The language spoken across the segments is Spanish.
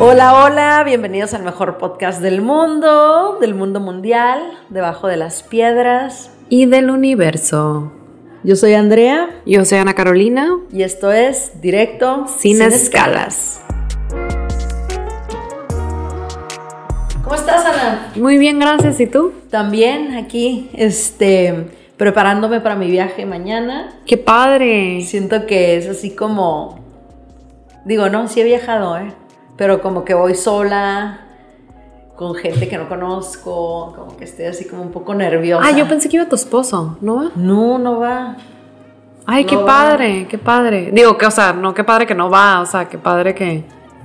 Hola, hola, bienvenidos al mejor podcast del mundo, del mundo mundial, debajo de las piedras. Y del universo. Yo soy Andrea Yo soy Ana Carolina. y esto es Directo Sin, escalas. ¿Cómo estás, Ana? Muy bien, gracias. ¿Y tú? También aquí, este, preparándome para mi viaje mañana. ¡Qué padre! Siento que es así como, digo, no, sí he viajado, ¿eh? Pero como que voy sola, con gente que no conozco, como que estoy así como un poco nerviosa. Ah, yo pensé que iba tu esposo, ¿no va? No, no va. Ay, qué va. padre, qué padre. Digo que, o sea, no qué padre que no va, o sea, qué padre que.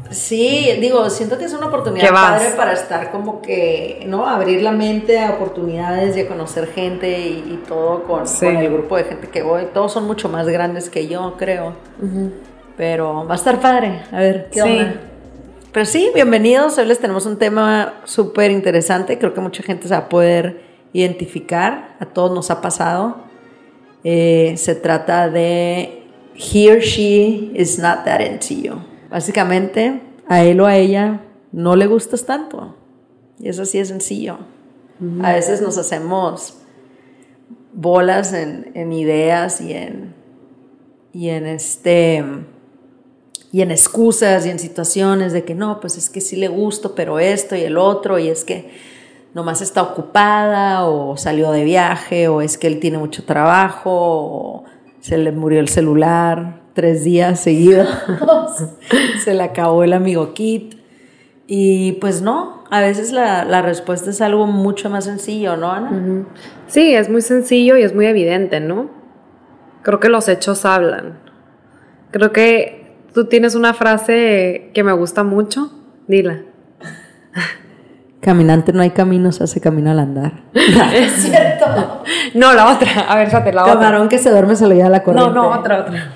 Sí, digo, siento que es una oportunidad padre para estar como que, ¿no? Abrir la mente a oportunidades y a conocer gente y, y todo con, Sí. con el grupo de gente que voy. Todos son mucho más grandes que yo, creo. Pero va a estar padre. A ver, ¿qué Sí. onda? Pero sí, bienvenidos. Hoy les tenemos un tema súper interesante. Creo que mucha gente se va a poder identificar. A todos nos ha pasado. Eh, se trata de he or she is not that into you. Básicamente, a él o a ella no le gustas tanto. Y eso sí es sencillo. A veces nos hacemos bolas en, en ideas y en, y en este y en excusas y en situaciones de que no, pues es que sí le gusto, pero esto y el otro, y es que nomás está ocupada, o salió de viaje, o es que él tiene mucho trabajo, o se le murió el celular tres días seguidos, se le acabó el amigo Kit. Y pues no, a veces la, la respuesta es algo mucho más sencillo, ¿no, Ana? Sí, es muy sencillo y es muy evidente, ¿no? Creo que los hechos hablan. Creo que tú tienes una frase que me gusta mucho. Dila. Caminante no hay camino, se hace camino al andar. es cierto. No, la otra. A ver, fíjate, la otra. Camarón que se duerme se lo lleva la corriente. No, no, otra, otra.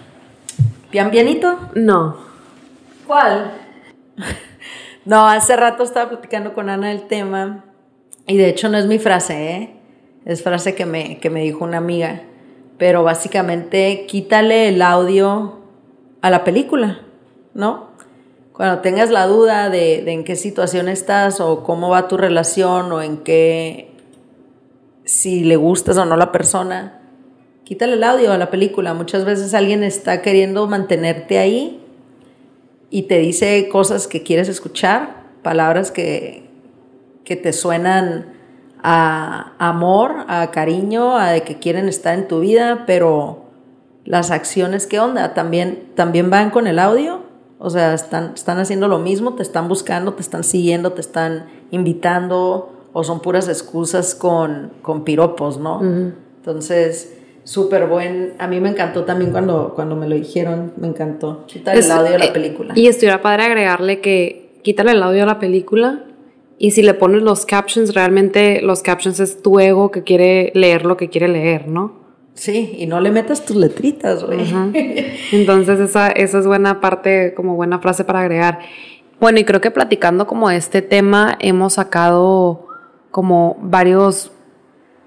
¿Pian pianito? No. ¿Cuál? No, hace rato estaba platicando con Ana el tema y de hecho no es mi frase, ¿eh? Es frase que me, que me dijo una amiga. Pero básicamente quítale el audio a la película, ¿no? Cuando tengas la duda de, en qué situación estás o cómo va tu relación o en qué, si le gustas o no la persona, quítale el audio a la película. Muchas veces alguien está queriendo mantenerte ahí y te dice cosas que quieres escuchar, palabras que, que te suenan a amor, a cariño, a que quieren estar en tu vida, pero las acciones, ¿qué onda? ¿También, también van con el audio? O sea, están, están haciendo lo mismo, te están buscando, te están siguiendo, te están invitando, o son puras excusas con, con piropos, ¿no? Entonces, súper buen. A mí me encantó también cuando, cuando me lo dijeron, me encantó. Quitar el audio de la eh, película. Y estuviera padre agregarle que quítale el audio a la película y si le pones los captions, realmente los captions es tu ego que quiere leer lo que quiere leer, ¿no? Sí, y no le metas tus letritas, güey. Entonces esa, esa es buena parte, como buena frase para agregar. Bueno, y creo que platicando como este tema hemos sacado como varios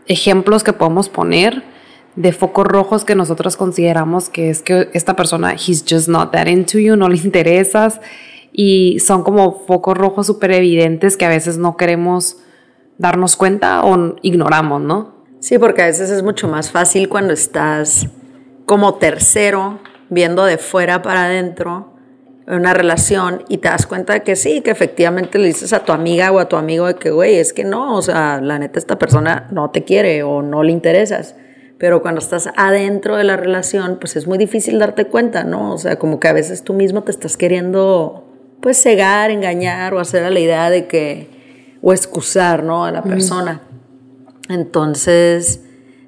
ejemplos que podemos poner de focos rojos que nosotros consideramos que es que esta persona, he's just not that into you, no le interesas y son como focos rojos súper evidentes que a veces no queremos darnos cuenta o ignoramos, ¿no? Sí, porque a veces es mucho más fácil cuando estás como tercero, viendo de fuera para adentro en una relación y te das cuenta de que sí, que efectivamente le dices a tu amiga o a tu amigo de que, güey, es que no, o sea, la neta esta persona no te quiere o no le interesas. Pero cuando estás adentro de la relación, pues es muy difícil darte cuenta, ¿no? O sea, como que a veces tú mismo te estás queriendo, pues, cegar, engañar o hacer a la idea de que, o excusar, ¿no? A la persona. Entonces,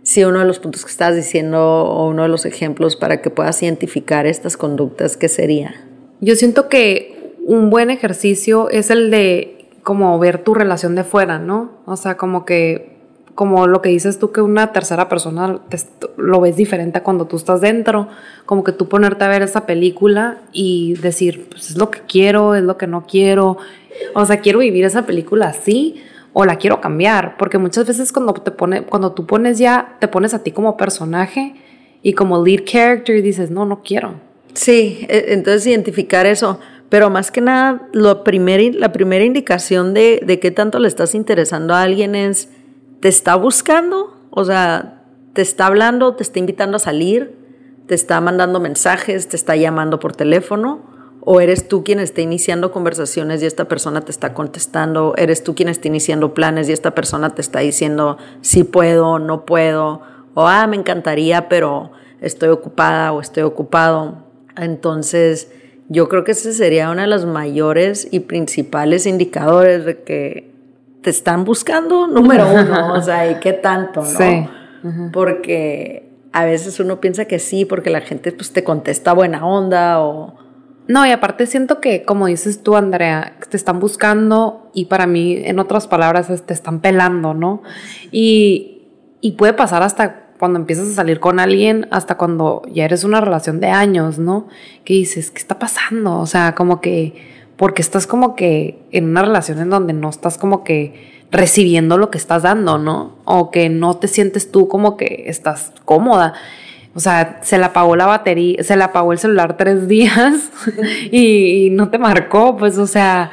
sí, uno de los puntos que estás diciendo o uno de los ejemplos para que puedas identificar estas conductas, ¿qué sería? Yo siento que un buen ejercicio es el de como ver tu relación de fuera, ¿no? O sea, como que, como lo que dices tú, que una tercera persona te- lo ves diferente a cuando tú estás dentro, como que tú ponerte a ver esa película y decir, pues es lo que quiero, es lo que no quiero, o sea, quiero vivir esa película así o la quiero cambiar, porque muchas veces cuando te pone, cuando tú pones ya, te pones a ti como personaje y como lead character y dices, no, no quiero. Sí, e- entonces identificar eso, Pero más que nada, lo primer, la primera indicación de, de qué tanto le estás interesando a alguien es, ¿te está buscando? O sea, ¿te está hablando? ¿Te está invitando a salir? ¿Te está mandando mensajes? ¿Te está llamando por teléfono? ¿O eres tú quien está iniciando conversaciones y esta persona te está contestando? ¿Eres tú quien está iniciando planes y esta persona te está diciendo sí puedo, no puedo? O ah, me encantaría, pero estoy ocupada o estoy ocupado. Entonces, yo creo que ese sería uno de los mayores y principales indicadores de que te están buscando, número uno, o sea, y qué tanto, ¿no? Sí. Porque a veces uno piensa que sí, porque la gente pues te contesta buena onda o no, y aparte siento que, como dices tú, Andrea, te están buscando y para mí, en otras palabras, te están pelando, ¿no? Y, y puede pasar hasta cuando empiezas a salir con alguien, hasta cuando ya eres una relación de años, ¿no? Que dices, ¿qué está pasando? O sea, como que, porque estás como que en una relación en donde no estás como que recibiendo lo que estás dando, ¿no? O que no te sientes tú como que estás cómoda. O sea, se le apagó la batería, se le apagó el celular tres días y, no te marcó, pues, o sea,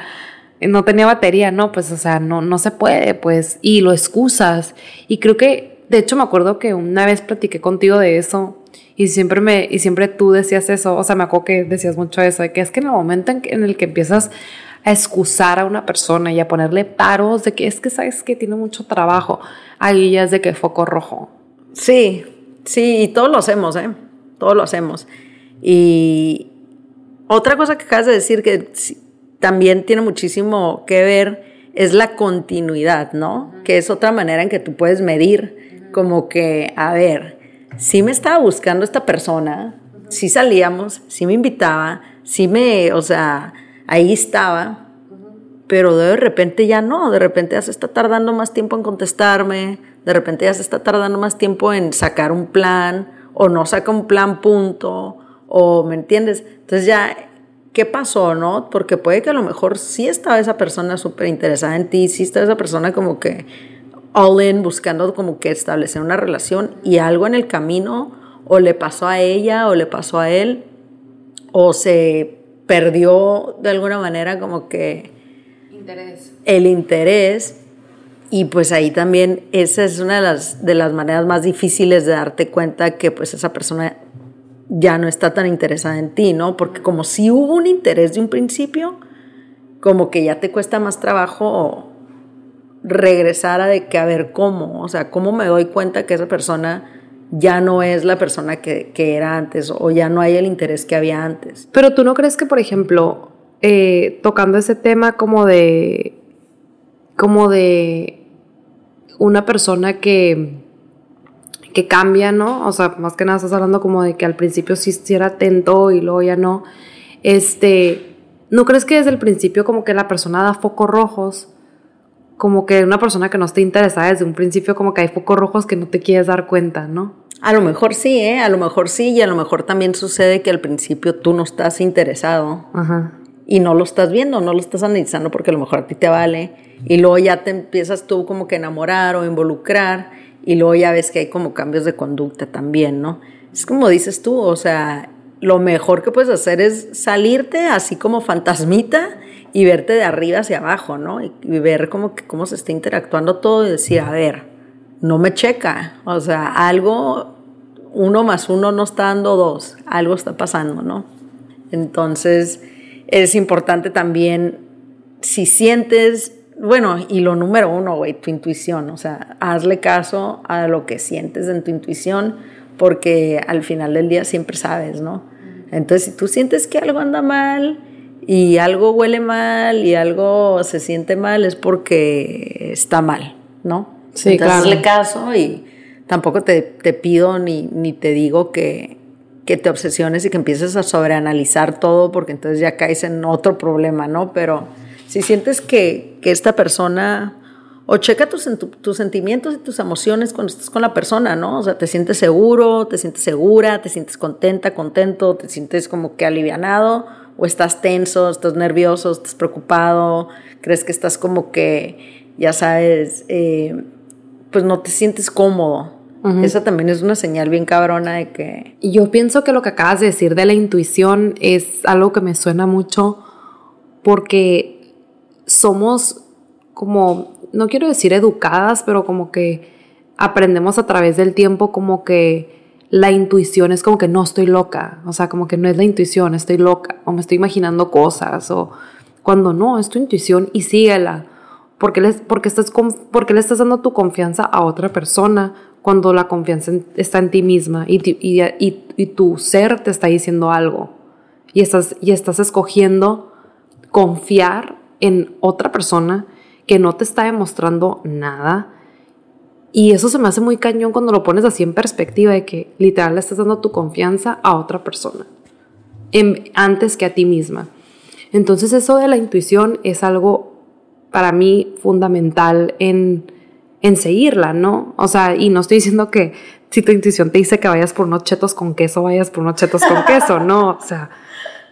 no tenía batería, no, pues, o sea, no, no se puede, pues, y lo excusas. Y creo que, de hecho, me acuerdo que una vez platiqué contigo de eso y siempre me, y siempre tú decías eso, o sea, me acuerdo que decías mucho eso, de que es que en el momento en, el que empiezas a excusar a una persona y a ponerle paros de que es que sabes que tiene mucho trabajo, ahí ya es de que foco rojo. Sí, Sí, y todos lo hacemos, ¿eh? Todos lo hacemos. Y otra cosa que acabas de decir que también tiene muchísimo que ver es la continuidad, ¿no? Que es otra manera en que tú puedes medir, como que, a ver, si me estaba buscando esta persona, si salíamos, si me invitaba, si me, o sea, ahí estaba, pero de repente ya no, de repente ya se está tardando más tiempo en contestarme, de repente ya se está tardando más tiempo en sacar un plan o no saca un plan punto o me entiendes. Entonces ya, ¿qué pasó, no? Porque puede que a lo mejor sí estaba esa persona súper interesada en ti, sí estaba esa persona como que all in buscando como que establecer una relación y algo en el camino o le pasó a ella o le pasó a él o se perdió de alguna manera como que interés. el interés y pues ahí también esa es una de las, de las maneras más difíciles de darte cuenta que pues esa persona ya no está tan interesada en ti, ¿no? Porque como si hubo un interés de un principio, como que ya te cuesta más trabajo regresar a de que a ver cómo, o sea, cómo me doy cuenta que esa persona ya no es la persona que, que era antes o ya no hay el interés que había antes. Pero tú no crees que, por ejemplo, eh, tocando ese tema como de, como de una persona que, que cambia, ¿no? O sea, más que nada estás hablando como de que al principio sí, era atento y luego ya no. Este, ¿no crees que desde el principio como que la persona da focos rojos? Como que una persona que no esté interesada desde un principio como que hay focos rojos que no te quieres dar cuenta, ¿no? A lo mejor sí, ¿eh? A lo mejor sí y a lo mejor también sucede que al principio tú no estás interesado. Ajá y no lo estás viendo, no lo estás analizando porque a lo mejor a ti te vale y luego ya te empiezas tú como que enamorar o involucrar y luego ya ves que hay como cambios de conducta también, ¿no? Es como dices tú, o sea, lo mejor que puedes hacer es salirte así como fantasmita y verte de arriba hacia abajo, ¿no? Y, ver como que cómo se está interactuando todo y decir, a ver, no me checa, o sea, algo, uno más uno no está dando dos, algo está pasando, ¿no? Entonces, es importante también si sientes, bueno, y lo número uno, güey, tu intuición, o sea, hazle caso a lo que sientes en tu intuición, porque al final del día siempre sabes, ¿no? Entonces, si tú sientes que algo anda mal y algo huele mal y algo se siente mal, es porque está mal, ¿no? Sí, Entonces, hazle caso y tampoco te, te pido ni, ni te digo que, que te obsesiones y que empieces a sobreanalizar todo porque entonces ya caes en otro problema, ¿no? Pero si sientes que, que esta persona, o checa tus, tus sentimientos y tus emociones cuando estás con la persona, ¿no? O sea, te sientes seguro, te sientes segura, te sientes contenta, contento, te sientes como que alivianado, o estás tenso, estás nervioso, estás preocupado, crees que estás como que, ya sabes, eh, pues no te sientes cómodo, esa también es una señal bien cabrona de que... Yo pienso que lo que acabas de decir de la intuición es algo que me suena mucho porque somos como, no quiero decir educadas, pero como que aprendemos a través del tiempo como que la intuición es como que no estoy loca, o sea, como que no es la intuición, estoy loca, o me estoy imaginando cosas, o cuando no, es tu intuición y síguela. porque le, porque estás, porque le estás dando tu confianza a otra persona cuando la confianza está en ti misma y, y, y, tu ser te está diciendo algo? Y estás, y estás escogiendo confiar en otra persona que no te está demostrando nada. Y eso se me hace muy cañón cuando lo pones así en perspectiva de que literal le estás dando tu confianza a otra persona antes que a ti misma. Entonces eso de la intuición es algo para mí fundamental en, en seguirla, ¿no? O sea, y no estoy diciendo que si tu intuición te dice que vayas por unos chetos con queso, vayas por unos chetos con queso, no, o sea,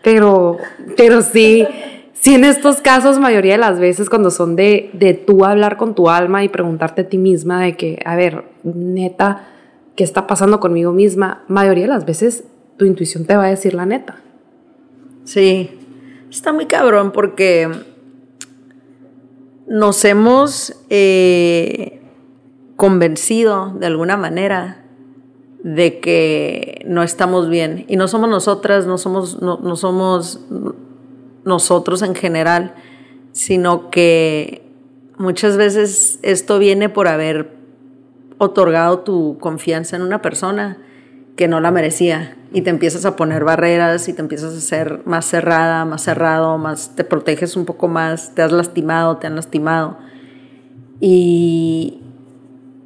pero, pero sí, sí en estos casos, mayoría de las veces cuando son de, de tú hablar con tu alma y preguntarte a ti misma de que, a ver, neta, ¿qué está pasando conmigo misma? Mayoría de las veces tu intuición te va a decir la neta. Sí, Está muy cabrón porque nos hemos eh, convencido de alguna manera de que no estamos bien. Y no somos nosotras, no somos, no, somos nosotros en general, sino que muchas veces esto viene por haber otorgado tu confianza en una persona que no la merecía y te empiezas a poner barreras y te empiezas a ser más cerrada, más cerrado, más te proteges un poco más, te has lastimado, te han lastimado y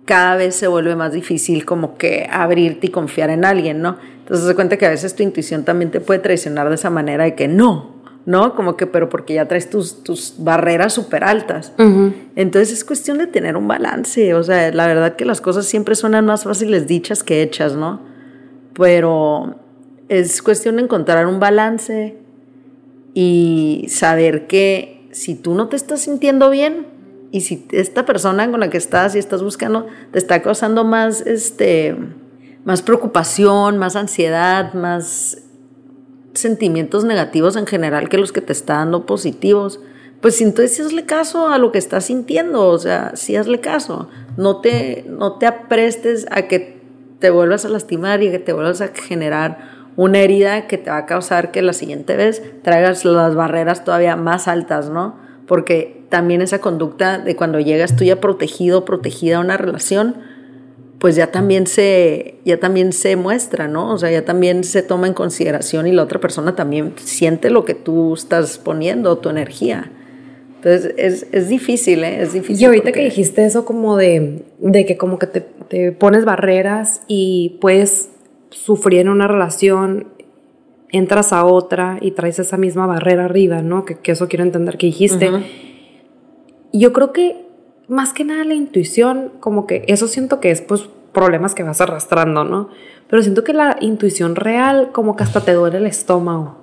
cada vez se vuelve más difícil como que abrirte y confiar en alguien, ¿no? Entonces se cuenta que a veces tu intuición también te puede traicionar de esa manera de que no, ¿no? Como que, pero porque ya traes tus, tus barreras súper altas. Entonces es cuestión de tener un balance, o sea, la verdad que las cosas siempre suenan más fáciles dichas que hechas, ¿no? Pero es cuestión de encontrar un balance y saber que si tú no te estás sintiendo bien y si esta persona con la que estás y estás buscando te está causando más este más preocupación, más ansiedad, más sentimientos negativos en general que los que te está dando positivos, pues entonces sí hazle caso a lo que estás sintiendo, o sea, sí hazle caso, no te, no te aprestes a que te vuelvas a lastimar y que te vuelvas a generar una herida que te va a causar que la siguiente vez traigas las barreras todavía más altas, ¿no? Porque también esa conducta de cuando llegas tú ya protegido, protegida a una relación, pues ya también se, ya también se muestra, ¿no? O sea, ya también se toma en consideración y la otra persona también siente lo que tú estás poniendo, tu energía. Entonces es, es difícil, ¿eh? Es difícil. Y ahorita que dijiste eso como de, de que como que te, te, pones barreras y puedes sufrir en una relación, entras a otra y traes esa misma barrera arriba, ¿no? Que, que eso quiero entender que dijiste. Yo creo que más que nada la intuición, como que eso siento que es pues problemas que vas arrastrando, ¿no? Pero siento que la intuición real como que hasta te duele el estómago.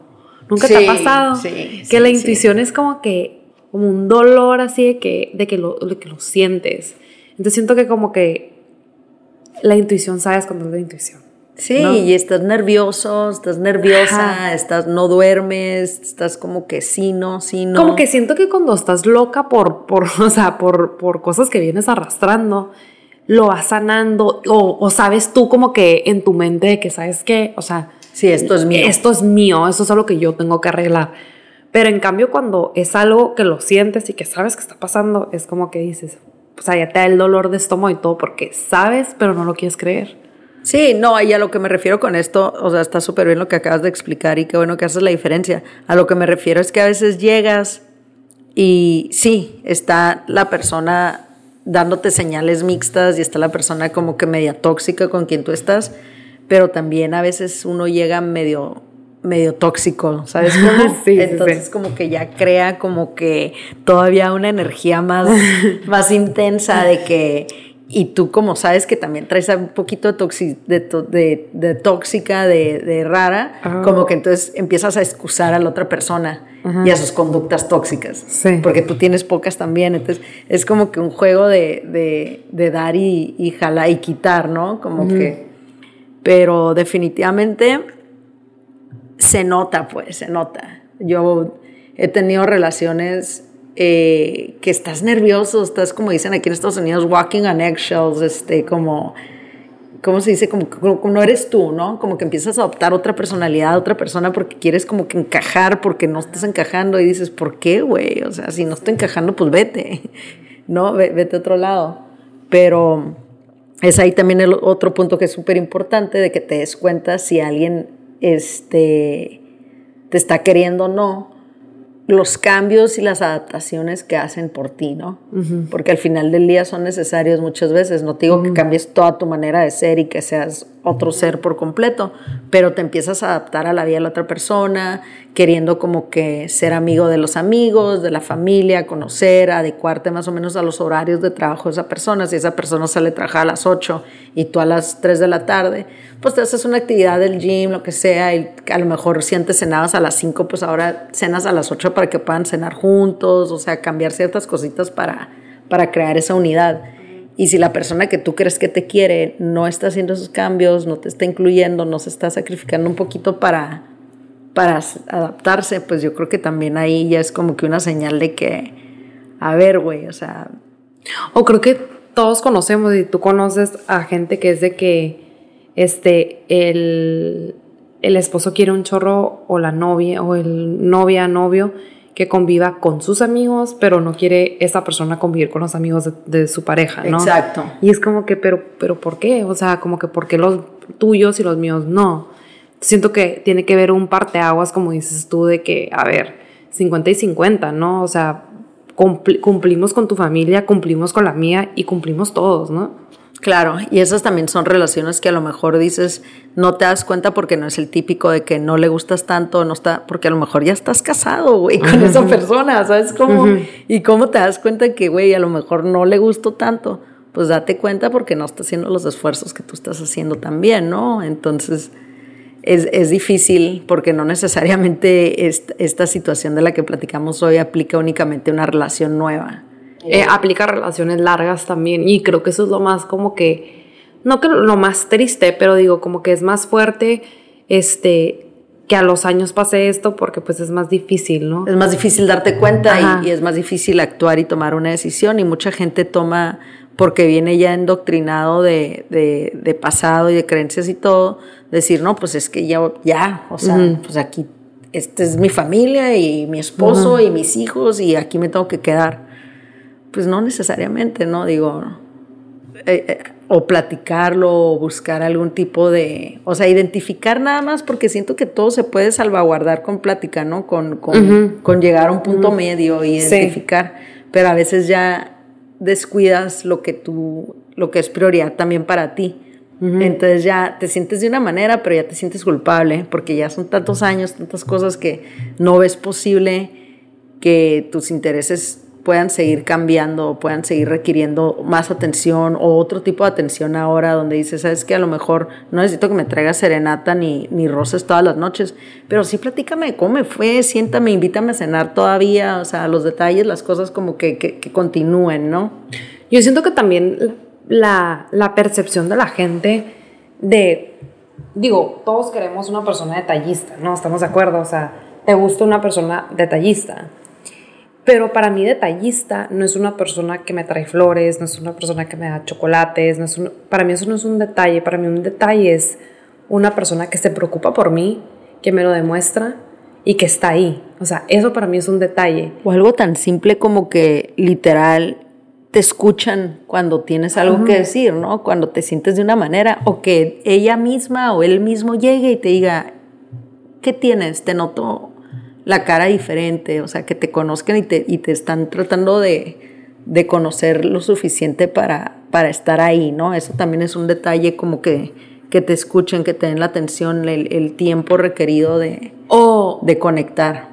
¿Nunca te ha pasado? Sí, que la intuición es como que como un dolor así de que, de que, lo, que lo sientes. Entonces siento que como que la intuición, sabes cuando es la intuición. Sí, y estás nervioso, estás nerviosa, estás no duermes, estás como que sí, no, sí, no. Como que siento que cuando estás loca por, por, o sea, por, por cosas que vienes arrastrando, lo vas sanando o, o, sabes tú como que en tu mente de que sabes que, o sea, sí, esto es mío. Esto es mío, eso es algo que yo tengo que arreglar. Pero en cambio, cuando es algo que lo sientes y que sabes que está pasando, es como que dices, o sea, ya te da el dolor de estómago y todo porque sabes, pero no lo quieres creer. Sí, no, y a lo que me refiero con esto, o sea, está súper bien lo que acabas de explicar y qué bueno que haces la diferencia. A lo que me refiero es que a veces llegas y sí, está la persona dándote señales mixtas y está la persona como que media tóxica con quien tú estás, pero también a veces uno llega medio medio tóxico, ¿sabes cómo? Sí, Entonces como que ya crea como que todavía una energía más, más intensa de que, y tú como sabes que también traes un poquito de, de, de, tóxica, de, rara, ah. como que entonces empiezas a excusar a la otra persona y a sus conductas tóxicas, sí. porque tú tienes pocas también, entonces es como que un juego de, dar y, y jalar y quitar, ¿no? Como que, pero definitivamente se nota, pues, se nota. Yo he tenido relaciones eh, que estás nervioso, estás como dicen aquí en Estados Unidos, walking on eggshells, este, como, ¿cómo se dice? Como, como, no eres tú, ¿no? Como que empiezas a adoptar otra personalidad, otra persona porque quieres como que encajar, porque no estás encajando y dices, ¿por qué, güey? O sea, si no estoy encajando, pues vete, ¿no? Vete a otro lado. Pero es ahí también el otro punto que es súper importante de que te des cuenta si alguien este, te está queriendo o no los cambios y las adaptaciones que hacen por ti, ¿no? Porque al final del día son necesarios muchas veces. No te digo que cambies toda tu manera de ser y que seas otro ser por completo, pero te empiezas a adaptar a la vida de la otra persona, queriendo como que ser amigo de los amigos, de la familia, conocer, adecuarte más o menos a los horarios de trabajo de esa persona. Si esa persona sale a trabajar a las 8 y tú a las 3 de la tarde, pues te haces una actividad del gym, lo que sea, y a lo mejor si antes cenabas a las 5, pues ahora cenas a las 8 para que puedan cenar juntos, o sea, cambiar ciertas cositas para, para crear esa unidad. Y si la persona que tú crees que te quiere no está haciendo esos cambios, no te está incluyendo, no se está sacrificando un poquito para, para adaptarse, pues yo creo que también ahí ya es como que una señal de que, a ver, güey, o sea... O creo que todos conocemos y tú conoces a gente que es de que este, el, el esposo quiere un chorro o la novia o el novia, novio que conviva con sus amigos, pero no quiere esa persona convivir con los amigos de, su pareja, ¿no? Exacto. Y es como que, pero, pero ¿por qué? O sea, como que ¿por qué los tuyos y los míos no? Siento que tiene que ver un parteaguas, como dices tú, de que, a ver, 50 y 50, ¿no? O sea, cumplimos con tu familia, cumplimos con la mía y cumplimos todos, ¿no? Claro, y esas también son relaciones que a lo mejor dices, no te das cuenta porque no es el típico de que no le gustas tanto, no está, porque a lo mejor ya estás casado, güey, con esa persona, ¿sabes cómo? Y cómo te das cuenta que, güey, a lo mejor no le gustó tanto, pues date cuenta porque no está haciendo los esfuerzos que tú estás haciendo también, ¿no? Entonces, es, es difícil porque no necesariamente esta, esta situación de la que platicamos hoy aplica únicamente a una relación nueva eh, aplica relaciones largas también. Y creo que eso es lo más como que, no que lo más triste, pero digo como que es más fuerte este que a los años pase esto porque pues es más difícil, ¿no? Es más difícil darte cuenta y, es más difícil actuar y tomar una decisión. Y mucha gente toma porque viene ya endoctrinado de, de, pasado y de creencias y todo, decir, no, pues es que ya, ya o sea, pues aquí, esta es mi familia y mi esposo y mis hijos y aquí me tengo que quedar. Pues no necesariamente, ¿no? Digo, eh, eh, o platicarlo o buscar algún tipo de, o sea, identificar nada más porque siento que todo se puede salvaguardar con plática, ¿no? Con, con, llegar a un punto medio y identificar, pero a veces ya descuidas lo que tú, lo que es prioridad también para ti. Entonces ya te sientes de una manera, pero ya te sientes culpable porque ya son tantos años, tantas cosas que no ves posible que tus intereses puedan seguir cambiando o puedan seguir requiriendo más atención o otro tipo de atención ahora donde dices, sabes que a lo mejor no necesito que me traigas serenata ni, ni rosas todas las noches, pero sí platícame cómo me fue, siéntame, invítame a cenar todavía, o sea, los detalles, las cosas como que, que, continúen, ¿no? Yo siento que también la, la percepción de la gente de, digo, todos queremos una persona detallista, ¿no? Estamos de acuerdo, o sea, te gusta una persona detallista pero para mí detallista no es una persona que me trae flores, no es una persona que me da chocolates, no es para mí eso no es un detalle, para mí un detalle es una persona que se preocupa por mí, que me lo demuestra y que está ahí. O sea, eso para mí es un detalle. O algo tan simple como que literal te escuchan cuando tienes algo que decir, ¿no? Cuando te sientes de una manera o que ella misma o él mismo llegue y te diga, ¿qué tienes? Te noto la cara diferente, o sea, que te conozcan y te, y te están tratando de, de conocer lo suficiente para, para estar ahí, ¿no? Eso también es un detalle como que, que te escuchen, que te den la atención, el, el tiempo requerido de, o de conectar.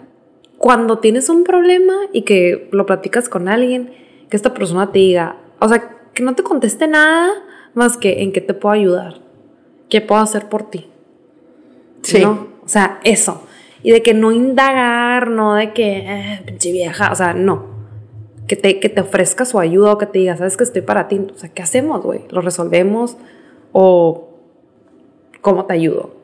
Cuando tienes un problema y que lo platicas con alguien, que esta persona te diga, o sea, que no te conteste nada más que en qué te puedo ayudar, qué puedo hacer por ti. Sí. ¿No? O sea, eso y de que no indagar, no de que, eh, pinche vieja, o sea, no. Que te, que te ofrezca su ayuda o que te diga, sabes que estoy para ti. O sea, ¿qué hacemos, güey? ¿Lo resolvemos? ¿O cómo te ayudo?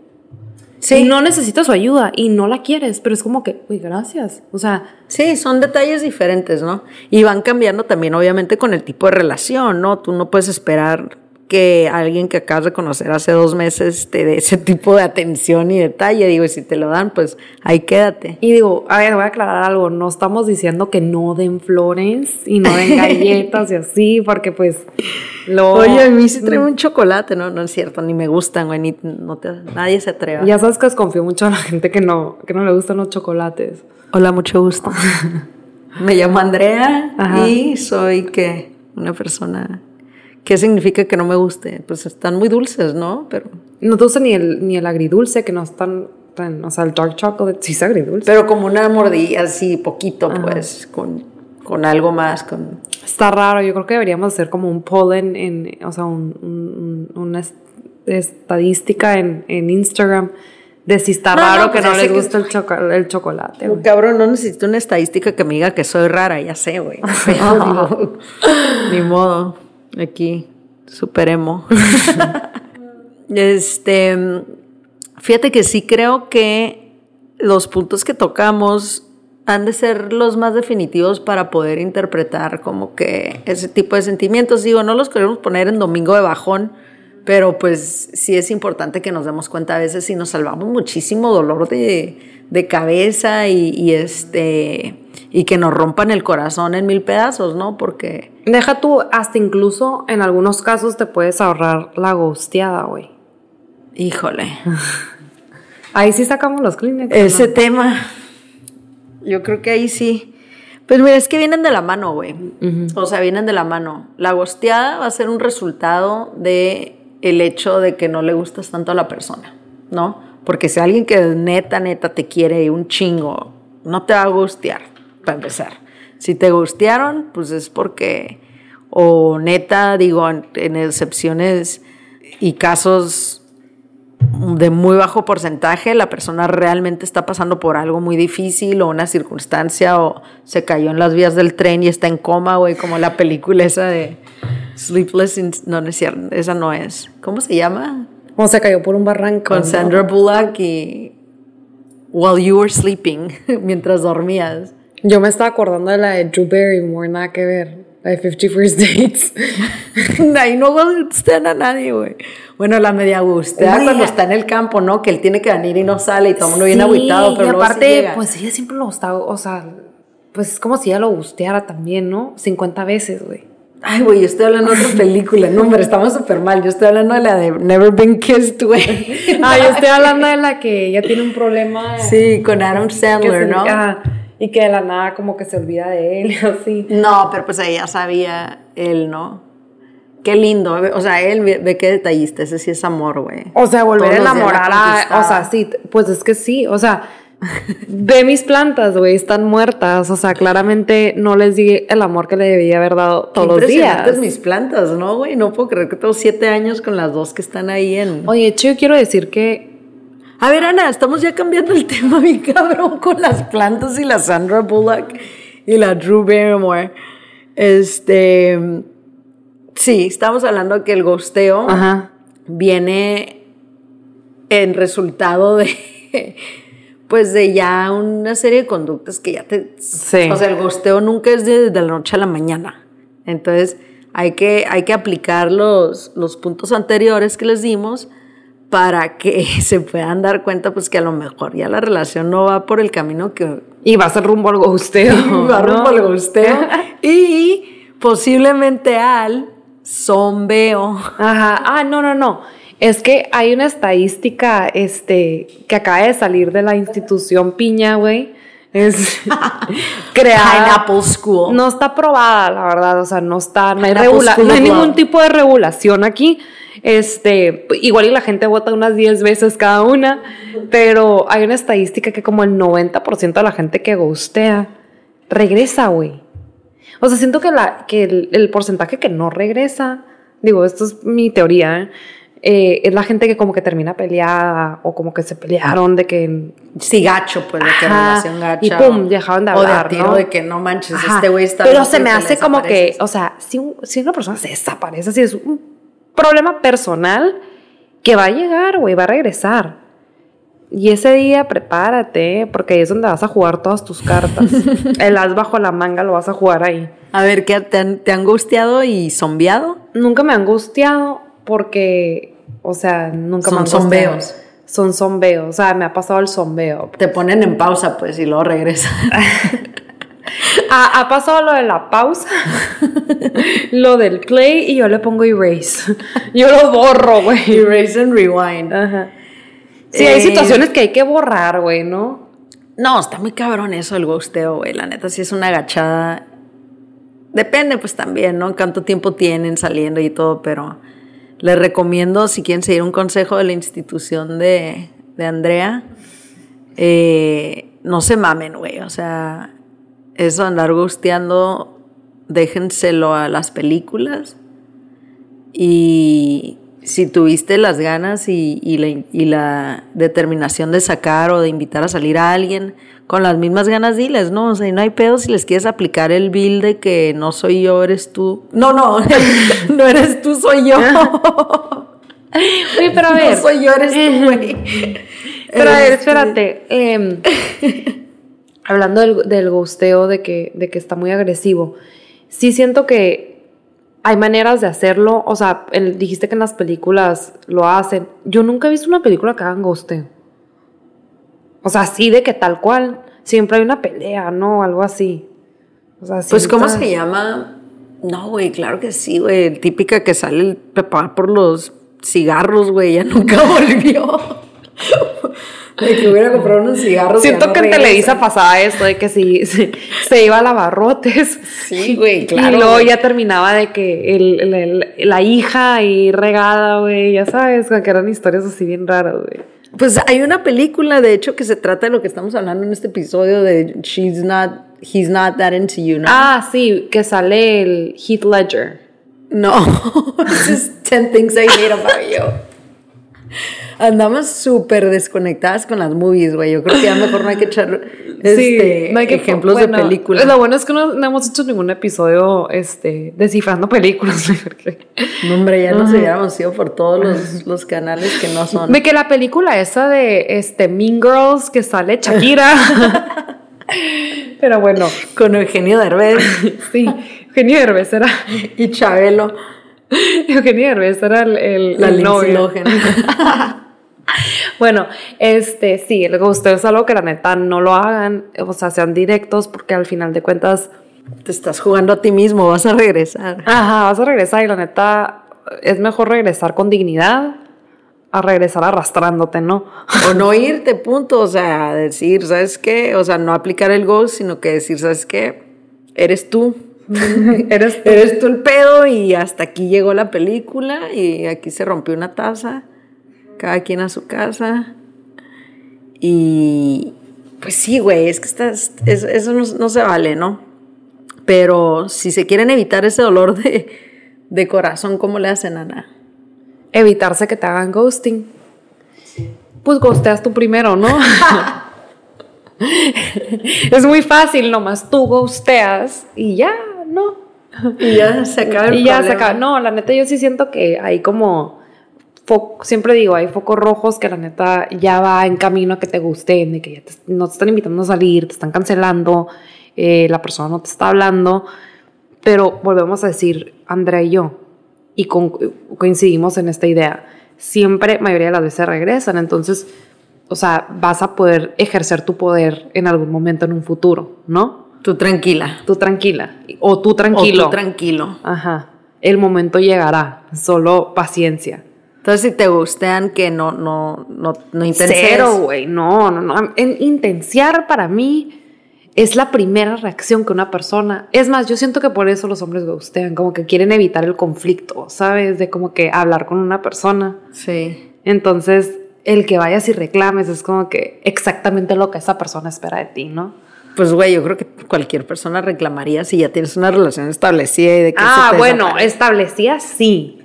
Sí. Y no necesitas su ayuda y no la quieres, pero es como que, uy, gracias. O sea. Sí, son detalles diferentes, ¿no? Y van cambiando también, obviamente, con el tipo de relación, ¿no? Tú no puedes esperar que alguien que acabas de conocer hace dos meses te dé ese tipo de atención y detalle. Digo, y si te lo dan, pues ahí quédate. Y digo, a ver, voy a aclarar algo. No estamos diciendo que no den flores y no den galletas y así, porque pues lo... Oye, a mí sí trae un chocolate, ¿no? No es cierto, ni me gustan, güey, ni, no te, nadie se atreve. Ya sabes que confío mucho a la gente que no, que no le gustan los chocolates. Hola, mucho gusto. me llamo Andrea y soy, ¿qué? Una persona ¿Qué significa que no me guste? Pues están muy dulces, ¿no? Pero... No te gusta ni el, ni el agridulce, que no están tan, o sea, el dark chocolate sí es agridulce. Pero como una mordida así, poquito, pues, con, con, algo más, con... Está raro, yo creo que deberíamos hacer como un pollen, en, o sea, un, una estadística en, en Instagram de si está raro que pues no les gusta el, el, chocolate. Cabrón, no necesito una estadística que me diga que soy rara, ya sé, güey. Ni modo aquí, superemos. este, fíjate que sí creo que los puntos que tocamos han de ser los más definitivos para poder interpretar como que ese tipo de sentimientos. Digo, no los queremos poner en domingo de bajón, pero pues sí es importante que nos demos cuenta a veces si nos salvamos muchísimo dolor de, de cabeza y, este y que nos rompan el corazón en mil pedazos, ¿no? Porque deja tú hasta incluso en algunos casos te puedes ahorrar la gosteada, güey. Híjole. ahí sí sacamos los clínicos. Ese tema. Yo creo que ahí sí. Pues mira, es que vienen de la mano, güey. O sea, vienen de la mano. La gosteada va a ser un resultado de el hecho de que no le gustas tanto a la persona, ¿no? Porque si alguien que neta, neta te quiere un chingo, no te va a gustear, para empezar. Si te gustearon, pues es porque, o neta, digo, en, excepciones y casos de muy bajo porcentaje, la persona realmente está pasando por algo muy difícil o una circunstancia o se cayó en las vías del tren y está en coma, güey, como la película esa de Sleepless, no, no es cierto, esa no es. ¿Cómo se llama? O se cayó por un barranco. Con Sandra Bullock y While You Were Sleeping, mientras dormías. Yo me estaba acordando de la de Drew Barrymore, nada que ver. La de Fifty First Dates. Ahí no gustan a nadie, güey. Bueno, la media gustea cuando está en el campo, ¿no? Que él tiene que venir y no sale y todo el mundo viene aguitado, pero y aparte, pues ella siempre lo gustaba, o sea, pues es como si ella lo gusteara también, ¿no? 50 veces, güey. Ay, güey, yo estoy hablando de otra película. No, hombre, estamos súper mal. Yo estoy hablando de la de Never Been Kissed, güey. Ah, yo estoy hablando de la que ella tiene un problema. Sí, con Adam Sandler, ¿no? y que de la nada como que se olvida de él, así. No, pero pues ella sabía él, ¿no? Qué lindo. O sea, él ve qué detallista. Ese sí es amor, güey. O sea, volver a enamorar a. O sea, sí, pues es que sí. O sea Ve mis plantas, güey, están muertas. O sea, claramente no les di el amor que le debía haber dado todos los días. mis plantas, ¿no, güey? No puedo creer que tengo siete años con las dos que están ahí en. Oye, yo quiero decir que. A ver, Ana, estamos ya cambiando el tema, mi cabrón, con las plantas y la Sandra Bullock y la Drew Barrymore. Este. Sí, estamos hablando que el gosteo viene en resultado de pues de ya una serie de conductas que ya te... Sí. O sea, el gosteo nunca es de, la noche a la mañana. Entonces, hay que, hay que aplicar los, los puntos anteriores que les dimos para que se puedan dar cuenta pues que a lo mejor ya la relación no va por el camino que... Y va a ser rumbo al gosteo. va rumbo al gosteo. y posiblemente al zombeo. Ajá. Ah, no, no, no. Es que hay una estadística este, que acaba de salir de la institución Piña, güey. Es creada. Pineapple School. No está aprobada, la verdad. O sea, no está. No hay, no hay ningún tipo de regulación aquí. Este, igual y la gente vota unas 10 veces cada una, pero hay una estadística que como el 90% de la gente que gustea regresa, güey. O sea, siento que, la, que el, el porcentaje que no regresa, digo, esto es mi teoría, ¿eh? Eh, es la gente que como que termina peleada o como que se pelearon de que... Sí, gacho, pues, de que relación gacha. Y pum, dejaron de hablar, O de tiro de que no manches, este güey está... Pero se me hace como que, o sea, si, si una persona se desaparece, si es un problema personal que va a llegar, güey, va a regresar. Y ese día prepárate, porque ahí es donde vas a jugar todas tus cartas. El as bajo la manga lo vas a jugar ahí. A ver, ¿qué te han, te gusteado y zombiado? Nunca me han angustiado porque, o sea, nunca Son me han zombeos. Son zombeos, o sea, me ha pasado el zombeo. Te ponen en pausa, pues, y luego regresan. Ha, ha pasado lo de la pausa, lo del play y yo le pongo erase. Yo lo borro, güey. Erase and rewind. Ajá. Sí, hay Eh, situaciones que hay que borrar, güey, ¿no? No, está muy cabrón eso, el gusteo, güey. La neta, sí es una agachada. Depende, pues también, ¿no? Cuánto tiempo tienen saliendo y todo, pero les recomiendo, si quieren seguir un consejo de la institución de, de Andrea, eh, no se mamen, güey. O sea, eso andar gusteando, déjenselo a las películas. Y si tuviste las ganas y, y la determinación de sacar o de invitar a salir a alguien, con las mismas ganas diles, ¿no? O sea, y no hay pedo si les quieres aplicar el bill de que no soy yo, eres tú. No, no, no eres tú, soy yo. Oye, pero a ver. No soy yo, eres tú, güey. Pero a ver, Eres tú. espérate. em, hablando del, del gusteo, de que, de que está muy agresivo, sí siento que hay maneras de hacerlo. O sea, el- dijiste que en las películas lo hacen. Yo nunca he visto una película que hagan gusteo. O sea, sí de que tal cual. Siempre hay una pelea, ¿no? Algo así. O sea, Pues, ¿cómo se llama? No, güey, claro que sí, güey. Típica que sale el papá por los cigarros, güey. Ya nunca volvió. De que hubiera comprado unos cigarros. Siento no que en. Televisa pasaba esto de que si se, se iba a lavarrotes. Sí, güey, claro. Y luego ya terminaba de que el, el- el- la hija ahí regada, güey, ya sabes, que eran historias así bien raras, güey. Pues hay una película, de hecho, que se trata de lo que estamos hablando en este episodio de She's Not, He's Not That Into You, ¿no? Ah, sí, que sale el Heath Ledger. No, this is 10 things I hate about you. Andamos súper desconectadas con las movies, güey. Yo creo que ya mejor no hay que echar este, no hay que- ejemplos bueno, de películas. Lo bueno es que no, no hemos hecho ningún episodio este, descifrando películas. No, hombre, ya nos hubiéramos ido por todos los, los canales que no son. De que la película esa de este, Mean Girls que sale Shakira. Pero bueno, Con Eugenio Derbez sí, Eugenio Derbez era, y Chabelo, Eugenio Derbez era el, el, la el novio. Bueno, este, sí, el gusteo es algo que la neta no lo hagan, o sea, sean directos porque al final de cuentas, Te estás jugando a ti mismo, vas a regresar. ajá, vas a regresar y la neta es mejor regresar con dignidad a regresar arrastrándote, ¿no? O no irte, punto. O sea, decir, ¿sabes qué? O sea, no aplicar el ghost, sino que decir, ¿sabes qué? Eres tú. Eres Eres tú el pedo y hasta aquí llegó la película y aquí se rompió una taza, cada quien a su casa. Y pues sí, güey, es que estás, es- eso no, no se vale, ¿no? Pero si se quieren evitar ese dolor de, de corazón, ¿cómo le hacen, Ana? evitarse que te hagan ghosting. Pues ghosteas tú primero, ¿no? es muy fácil, nomás tú ghosteas y ya, ¿no? Y ya se acaba el y ya se problema. acaba. No, la neta yo sí siento que hay como, siempre digo, hay focos rojos que la neta ya va en camino a que te gusten, de que ya te- no te están invitando a salir, te están cancelando, eh, la persona no te está hablando, pero volvemos a decir, Andrea y yo, y con- coincidimos en esta idea, siempre, mayoría de las veces regresan, entonces, o sea, vas a poder ejercer tu poder en algún momento en un futuro, ¿no? Tú tranquila. Tú tranquila, o tú tranquilo. O tú tranquilo. Ajá. El momento llegará. Solo paciencia. Entonces, si te gustean, que no, no, no, no intenses. Cero, güey. No, no, no. En, intenciar para mí es la primera reacción que una persona. Es más, yo siento que por eso los hombres gustean, como que quieren evitar el conflicto, ¿sabes? De como que hablar con una persona. Sí. Entonces, el que vayas y reclames es como que exactamente lo que esa persona espera de ti, ¿no? Pues, güey, yo creo que cualquier persona reclamaría si ya tienes una relación establecida y de que Ah, se te bueno, desaparece. establecía sí.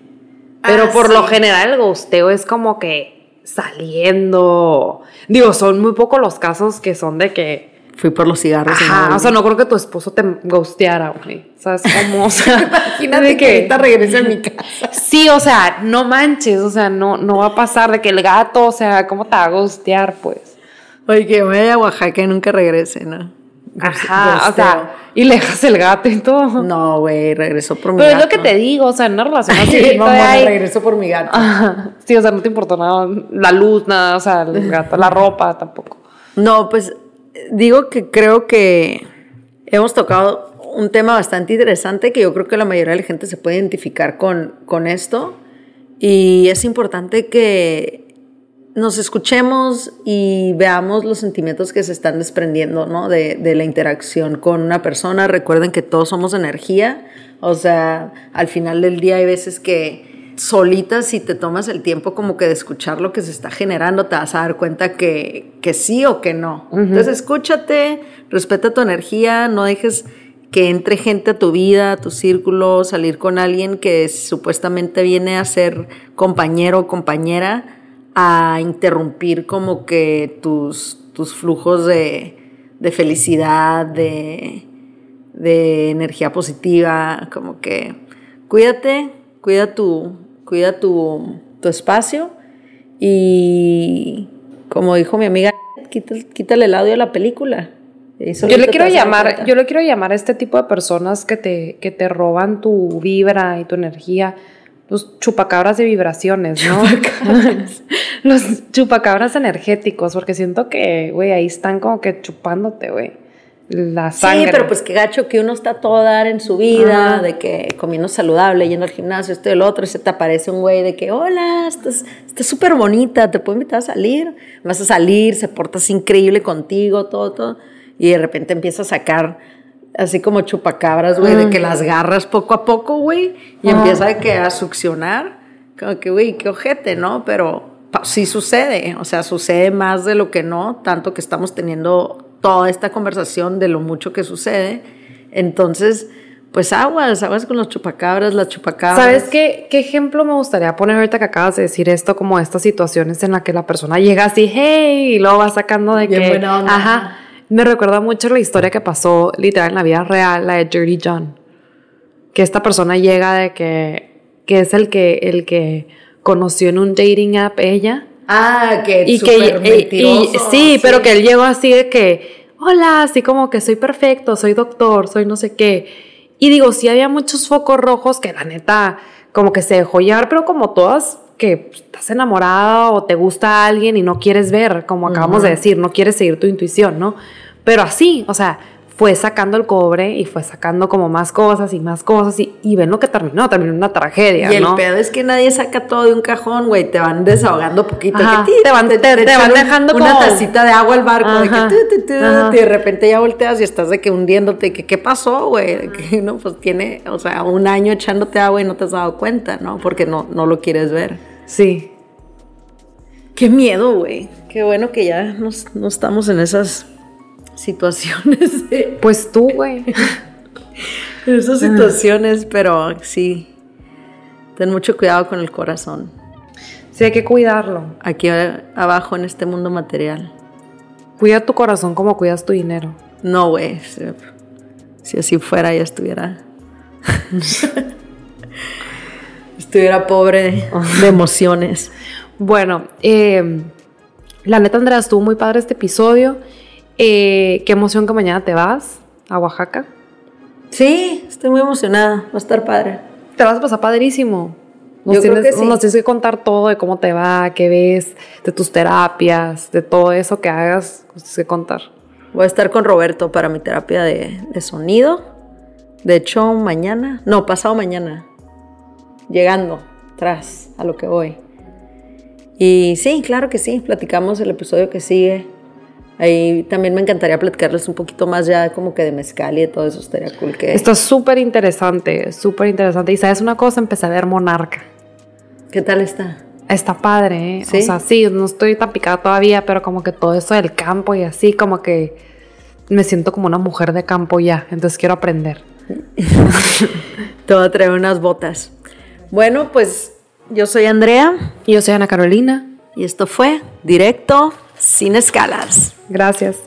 Pero Ah, por lo general el gusteo es como que saliendo. Digo, son muy pocos los casos que son de que fui por los cigarros. Ajá, o sea, no creo que tu esposo te ghosteara, güey. ¿Sabes cómo? O sea, Imagínate que ahorita regrese a mi casa. Sí, o sea, no manches, o sea, no, no va a pasar de que el gato, o sea, ¿cómo te va a ghostear, pues? Oye, que vaya a Oaxaca y nunca regrese, ¿no? Ajá, o sea, y le dejas el gato y todo. No, güey, regresó por mi Pero es gato. lo que te digo, o sea, en una relación así, Sí, mamá, regresó por mi gato. Ajá. Sí, o sea, no te importó nada, la luz, nada, o sea, el gato, la ropa tampoco. No, pues digo que creo que hemos tocado un tema bastante interesante que yo creo que la mayoría de la gente se puede identificar con, con esto. Y es importante que nos escuchemos y veamos los sentimientos que se están desprendiendo ¿no? de, de la interacción con una persona. Recuerden que todos somos energía. O sea, al final del día hay veces que solitas si te tomas el tiempo como que de escuchar lo que se está generando, te vas a dar cuenta que, que sí o que no. Entonces escúchate, respeta tu energía, no dejes que entre gente a tu vida, a tu círculo, salir con alguien que supuestamente viene a ser compañero o compañera, a interrumpir como que tus, tus flujos de, de felicidad, de, de energía positiva, como que cuídate, cuida tu, cuida tu, tu espacio y como dijo mi amiga, quítale, quítale el audio a la película. Yo le quiero llamar, yo le quiero llamar a este tipo de personas que te, que te roban tu vibra y tu energía. Los chupacabras de vibraciones, ¿no? Los chupacabras energéticos, porque siento que, güey, ahí están como que chupándote, güey. La sangre. Sí, pero pues qué gacho que uno está a todo dar en su vida, Ajá. de que comiendo saludable, yendo al gimnasio, esto y el otro, y se te aparece un güey de que, hola, estás estás súper bonita, te puedo invitar a salir. Vas a salir, se portas increíble contigo, todo, todo. Y de repente empieza a sacar así como chupacabras, güey, de que las garras poco a poco, güey, y empieza de que a succionar. Como que, güey, qué ojete, ¿no? Pero sí sucede, o sea, sucede más de lo que no, tanto que estamos teniendo toda esta conversación de lo mucho que sucede. Entonces, pues aguas, aguas con los chupacabras, las chupacabras. ¿Sabes qué, qué ejemplo me gustaría poner ahorita que acabas de decir esto? Como estas situaciones en las que la persona llega así, hey, y luego va sacando de Bien que. buena onda. Ajá. Me recuerda mucho la historia que pasó literal en la vida real, la de Dirty John. Que esta persona llega de que. que es el que, el que conoció en un dating app ella. Ah, que Y que súper y- y- mentiroso, sí, pero que él llegó así de que, hola, así como que soy perfecto, soy doctor, soy no sé qué. Y digo, sí había muchos focos rojos que la neta como que se dejó llevar, pero como todas que estás enamorada o te gusta a alguien y no quieres ver, como acabamos de decir, no quieres seguir tu intuición, ¿no? Pero así, o sea, fue sacando el cobre y fue sacando como más cosas y más cosas y, y ven lo que terminó, terminó una tragedia, Y el pedo es que nadie saca todo de un cajón, güey. Te van desahogando poquito. Ajá, que te van- te- te van un- dejando una como- tacita de agua al barco. De que tu, tu, tu, ajá. y de repente ya volteas y estás de que hundiéndote. Que, ¿Qué pasó, güey? Que no, pues tiene, o sea, un año echándote agua y no te has dado cuenta, ¿no? Porque no, no lo quieres ver. Sí. Qué miedo, güey. Qué bueno que ya no estamos en esas situaciones. de- Pues tú, güey. en esas situaciones, pero sí. Ten mucho cuidado con el corazón. Sí, hay que cuidarlo. aquí abajo en este mundo material. Cuida tu corazón como cuidas tu dinero. No, güey. Si, si así fuera, ya estuviera. estuviera pobre de emociones. Bueno, eh, la neta, Andrea, estuvo muy padre este episodio. Eh, qué emoción que mañana te vas a Oaxaca. Sí, estoy muy emocionada. Va a estar padre. Te vas a pasar padrísimo. Nos, Yo creo tienes, que sí. nos tienes que contar todo de cómo te va, qué ves, de tus terapias, de todo eso que hagas. Nos tienes que contar. Voy a estar con Roberto para mi terapia de, de sonido. De hecho, mañana, no, pasado mañana, llegando atrás a lo que voy. Y sí, claro que sí, platicamos el episodio que sigue. Ahí también me encantaría platicarles un poquito más ya como que de mezcal y de todo eso, estaría cool que... Está súper interesante, súper interesante. Y sabes una cosa, empecé a ver Monarca. ¿Qué tal está? Está padre, ¿eh? ¿Sí? O sea, sí, no estoy tan picada todavía, pero como que todo eso del campo y así, como que me siento como una mujer de campo ya. Entonces quiero aprender. Te voy a traer unas botas. Bueno, pues yo soy Andrea Y yo soy Ana Carolina. y esto fue Directo sin escalas. Gracias.